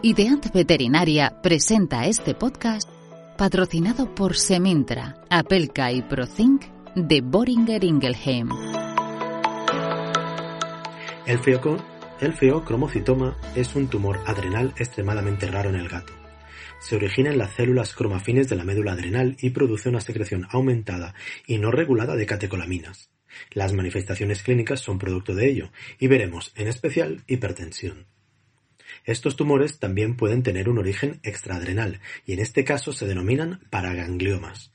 Ideant Veterinaria presenta este podcast patrocinado por Semintra, Apelca y Prozinc de Boringer Ingelheim. El, el feocromocitoma es un tumor adrenal extremadamente raro en el gato. Se origina en las células cromafines de la médula adrenal y produce una secreción aumentada y no regulada de catecolaminas. Las manifestaciones clínicas son producto de ello, y veremos, en especial, hipertensión. Estos tumores también pueden tener un origen extraadrenal, y en este caso se denominan paragangliomas.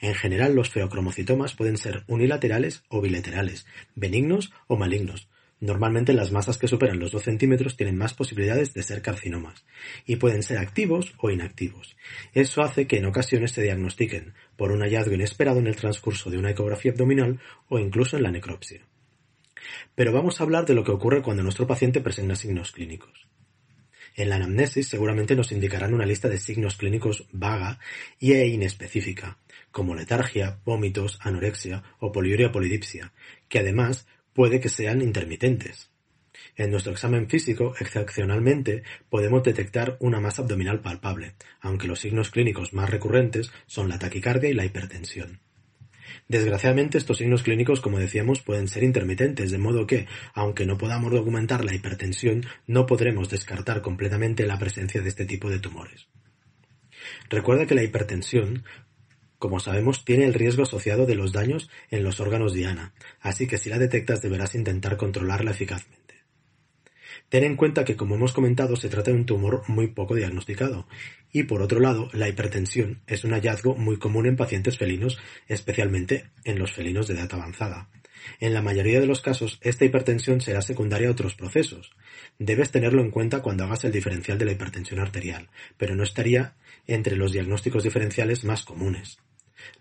En general, los feocromocitomas pueden ser unilaterales o bilaterales, benignos o malignos. Normalmente las masas que superan los 2 centímetros tienen más posibilidades de ser carcinomas, y pueden ser activos o inactivos. Eso hace que en ocasiones se diagnostiquen por un hallazgo inesperado en el transcurso de una ecografía abdominal o incluso en la necropsia. Pero vamos a hablar de lo que ocurre cuando nuestro paciente presenta signos clínicos. En la anamnesis seguramente nos indicarán una lista de signos clínicos vaga y e inespecífica, como letargia, vómitos, anorexia o poliuria polidipsia, que además puede que sean intermitentes. En nuestro examen físico, excepcionalmente, podemos detectar una masa abdominal palpable, aunque los signos clínicos más recurrentes son la taquicardia y la hipertensión. Desgraciadamente estos signos clínicos, como decíamos, pueden ser intermitentes, de modo que, aunque no podamos documentar la hipertensión, no podremos descartar completamente la presencia de este tipo de tumores. Recuerda que la hipertensión, como sabemos, tiene el riesgo asociado de los daños en los órganos diana, así que si la detectas deberás intentar controlarla eficazmente. Ten en cuenta que, como hemos comentado, se trata de un tumor muy poco diagnosticado, y por otro lado, la hipertensión es un hallazgo muy común en pacientes felinos, especialmente en los felinos de edad avanzada. En la mayoría de los casos, esta hipertensión será secundaria a otros procesos. Debes tenerlo en cuenta cuando hagas el diferencial de la hipertensión arterial, pero no estaría entre los diagnósticos diferenciales más comunes.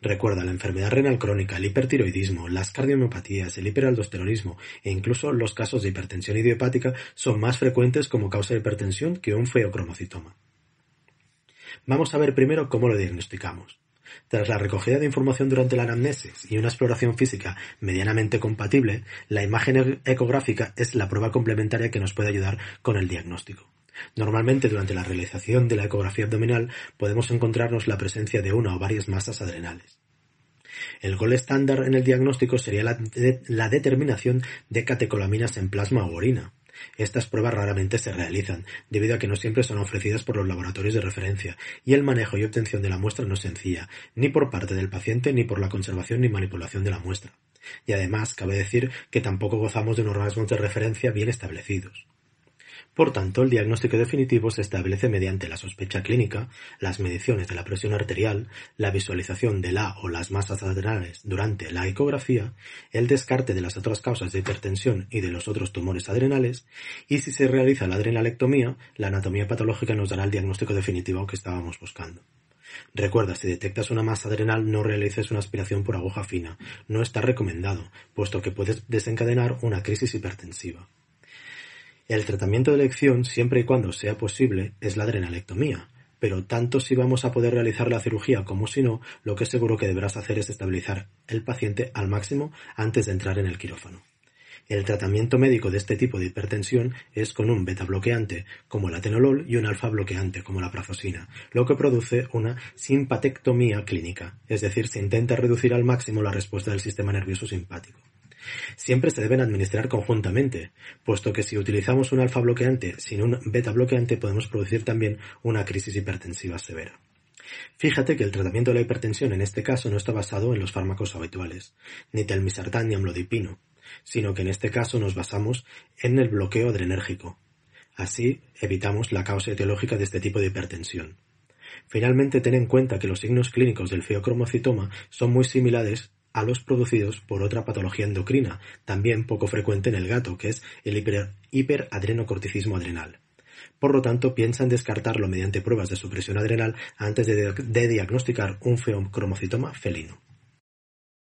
Recuerda, la enfermedad renal crónica, el hipertiroidismo, las cardiomiopatías, el hiperaldosteronismo e incluso los casos de hipertensión idiopática son más frecuentes como causa de hipertensión que un feocromocitoma. Vamos a ver primero cómo lo diagnosticamos. Tras la recogida de información durante la anamnesis y una exploración física medianamente compatible, la imagen ecográfica es la prueba complementaria que nos puede ayudar con el diagnóstico. Normalmente durante la realización de la ecografía abdominal podemos encontrarnos la presencia de una o varias masas adrenales. El gol estándar en el diagnóstico sería la, de- la determinación de catecolaminas en plasma o orina. Estas pruebas raramente se realizan, debido a que no siempre son ofrecidas por los laboratorios de referencia, y el manejo y obtención de la muestra no es sencilla, ni por parte del paciente, ni por la conservación ni manipulación de la muestra. Y además, cabe decir que tampoco gozamos de unos rasgos de referencia bien establecidos. Por tanto, el diagnóstico definitivo se establece mediante la sospecha clínica, las mediciones de la presión arterial, la visualización de la o las masas adrenales durante la ecografía, el descarte de las otras causas de hipertensión y de los otros tumores adrenales, y si se realiza la adrenalectomía, la anatomía patológica nos dará el diagnóstico definitivo que estábamos buscando. Recuerda, si detectas una masa adrenal, no realices una aspiración por aguja fina. No está recomendado, puesto que puedes desencadenar una crisis hipertensiva. El tratamiento de elección, siempre y cuando sea posible, es la adrenalectomía, pero tanto si vamos a poder realizar la cirugía como si no, lo que seguro que deberás hacer es estabilizar el paciente al máximo antes de entrar en el quirófano. El tratamiento médico de este tipo de hipertensión es con un beta bloqueante como el atenolol y un alfa bloqueante como la prazosina, lo que produce una simpatectomía clínica, es decir, se intenta reducir al máximo la respuesta del sistema nervioso simpático. Siempre se deben administrar conjuntamente, puesto que si utilizamos un alfa bloqueante sin un beta bloqueante podemos producir también una crisis hipertensiva severa. Fíjate que el tratamiento de la hipertensión en este caso no está basado en los fármacos habituales, ni telmisartán ni amlodipino, sino que en este caso nos basamos en el bloqueo adrenérgico. Así evitamos la causa etiológica de este tipo de hipertensión. Finalmente, ten en cuenta que los signos clínicos del feocromocitoma son muy similares a los producidos por otra patología endocrina, también poco frecuente en el gato, que es el hiper- hiperadrenocorticismo adrenal. Por lo tanto, piensan descartarlo mediante pruebas de supresión adrenal antes de, de diagnosticar un feocromocitoma felino.